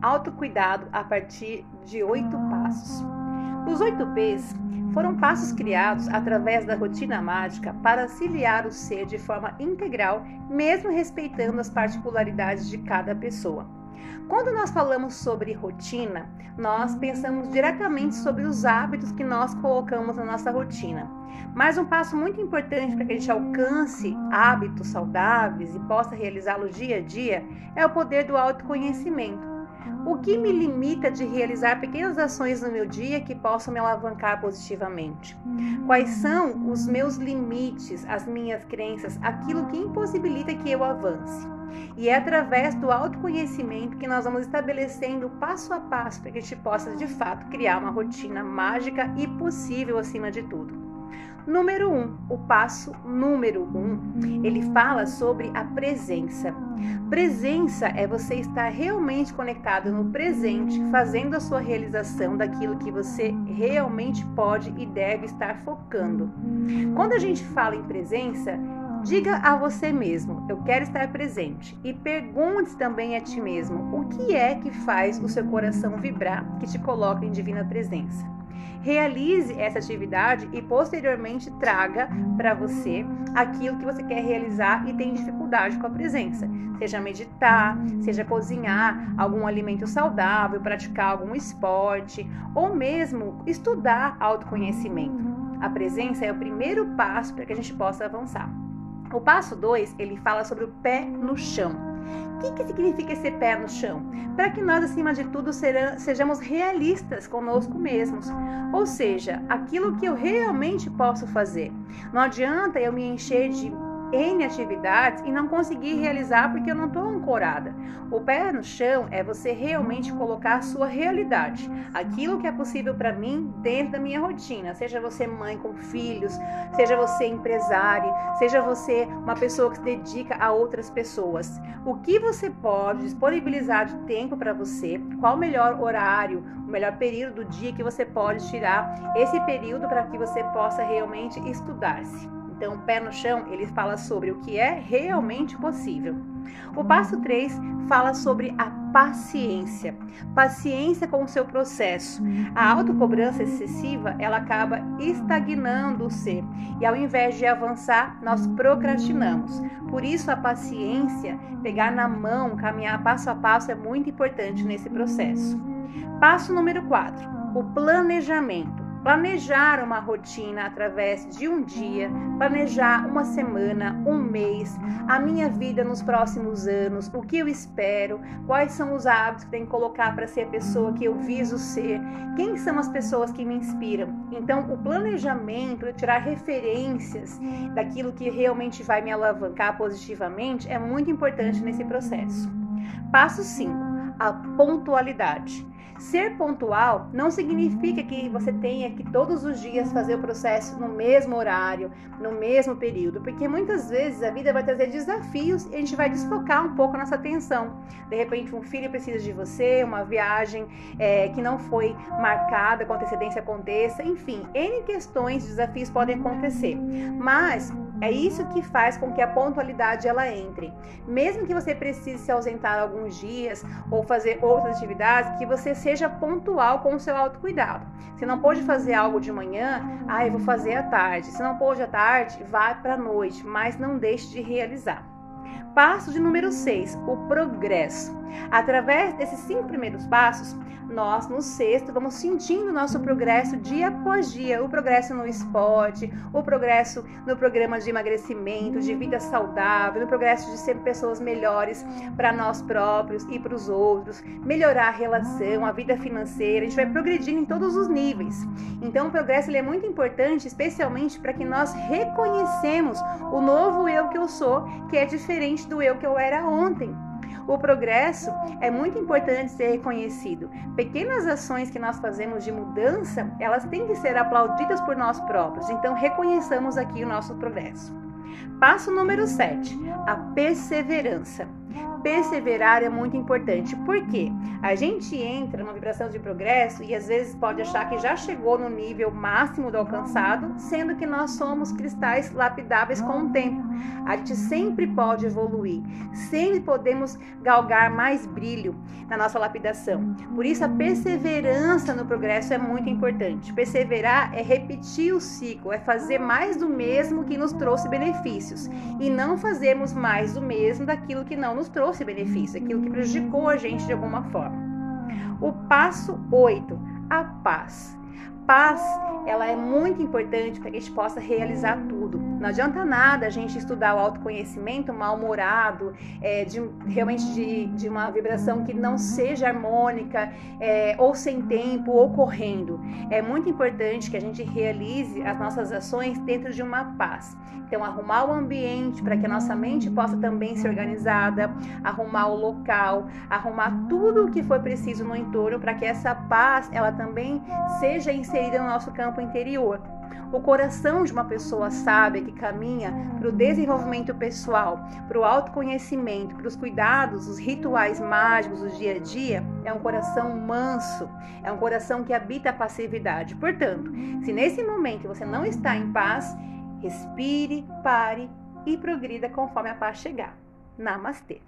autocuidado a partir de oito passos. Os oito P's foram passos criados através da rotina mágica para auxiliar o ser de forma integral, mesmo respeitando as particularidades de cada pessoa. Quando nós falamos sobre rotina, nós pensamos diretamente sobre os hábitos que nós colocamos na nossa rotina. Mas um passo muito importante para que a gente alcance hábitos saudáveis e possa realizá-los dia a dia é o poder do autoconhecimento. O que me limita de realizar pequenas ações no meu dia que possam me alavancar positivamente? Quais são os meus limites, as minhas crenças, aquilo que impossibilita que eu avance? E é através do autoconhecimento que nós vamos estabelecendo passo a passo para que a gente possa de fato criar uma rotina mágica e possível acima de tudo. Número 1, um, o passo número 1, um, ele fala sobre a presença. Presença é você estar realmente conectado no presente, fazendo a sua realização daquilo que você realmente pode e deve estar focando. Quando a gente fala em presença, Diga a você mesmo: Eu quero estar presente. E pergunte também a ti mesmo: O que é que faz o seu coração vibrar, que te coloca em divina presença? Realize essa atividade e posteriormente traga para você aquilo que você quer realizar e tem dificuldade com a presença. Seja meditar, seja cozinhar algum alimento saudável, praticar algum esporte ou mesmo estudar autoconhecimento. A presença é o primeiro passo para que a gente possa avançar. O passo 2, ele fala sobre o pé no chão. O que, que significa esse pé no chão? Para que nós, acima de tudo, sejamos realistas conosco mesmos. Ou seja, aquilo que eu realmente posso fazer. Não adianta eu me encher de N atividades e não conseguir realizar porque eu não estou ancorada. O pé no chão é você realmente colocar a sua realidade, aquilo que é possível para mim dentro da minha rotina. Seja você mãe com filhos, seja você empresária, seja você uma pessoa que se dedica a outras pessoas. O que você pode disponibilizar de tempo para você? Qual o melhor horário, o melhor período do dia que você pode tirar esse período para que você possa realmente estudar-se? Então, pé no chão, ele fala sobre o que é realmente possível. O passo 3 fala sobre a paciência. Paciência com o seu processo. A autocobrança excessiva, ela acaba estagnando o ser. E ao invés de avançar, nós procrastinamos. Por isso a paciência, pegar na mão, caminhar passo a passo é muito importante nesse processo. Passo número 4, o planejamento. Planejar uma rotina através de um dia, planejar uma semana, um mês, a minha vida nos próximos anos, o que eu espero, quais são os hábitos que tenho que colocar para ser a pessoa que eu viso ser, quem são as pessoas que me inspiram. Então, o planejamento, tirar referências daquilo que realmente vai me alavancar positivamente é muito importante nesse processo. Passo 5: a pontualidade. Ser pontual não significa que você tenha que todos os dias fazer o processo no mesmo horário, no mesmo período, porque muitas vezes a vida vai trazer desafios e a gente vai desfocar um pouco a nossa atenção. De repente, um filho precisa de você, uma viagem é, que não foi marcada com antecedência aconteça, enfim, N questões, desafios podem acontecer. Mas é isso que faz com que a pontualidade ela entre. Mesmo que você precise se ausentar alguns dias ou fazer outras atividades, que você seja pontual com o seu autocuidado. Se não pode fazer algo de manhã, ah, eu vou fazer à tarde. Se não pode à tarde, vá para a noite, mas não deixe de realizar. Passo de número 6, o progresso. Através desses cinco primeiros passos, nós no sexto vamos sentindo o nosso progresso dia após dia, o progresso no esporte, o progresso no programa de emagrecimento, de vida saudável, no progresso de ser pessoas melhores para nós próprios e para os outros, melhorar a relação, a vida financeira, a gente vai progredindo em todos os níveis. Então o progresso ele é muito importante, especialmente para que nós reconhecemos o novo eu que eu sou, que é diferente do eu que eu era ontem. O progresso é muito importante ser reconhecido. Pequenas ações que nós fazemos de mudança, elas têm que ser aplaudidas por nós próprios. Então, reconheçamos aqui o nosso progresso. Passo número 7, a perseverança. Perseverar é muito importante. Por quê? A gente entra numa vibração de progresso e às vezes pode achar que já chegou no nível máximo do alcançado, sendo que nós somos cristais lapidáveis com o tempo. A gente sempre pode evoluir, sempre podemos galgar mais brilho na nossa lapidação. Por isso, a perseverança no progresso é muito importante. Perseverar é repetir o ciclo, é fazer mais do mesmo que nos trouxe benefícios e não fazermos mais do mesmo daquilo que não nos trouxe benefício, aquilo que prejudicou a gente de alguma forma. O passo 8, a paz paz, ela é muito importante para que a gente possa realizar tudo. Não adianta nada a gente estudar o autoconhecimento mal-humorado, é, de, realmente de, de, uma vibração que não seja harmônica, é, ou sem tempo, ou correndo. É muito importante que a gente realize as nossas ações dentro de uma paz. Então, arrumar o ambiente para que a nossa mente possa também ser organizada, arrumar o local, arrumar tudo o que for preciso no entorno para que essa paz ela também seja inserida inserida no nosso campo interior. O coração de uma pessoa sábia que caminha para o desenvolvimento pessoal, para o autoconhecimento, para os cuidados, os rituais mágicos do dia a dia, é um coração manso, é um coração que habita a passividade. Portanto, se nesse momento você não está em paz, respire, pare e progrida conforme a paz chegar. Namastê!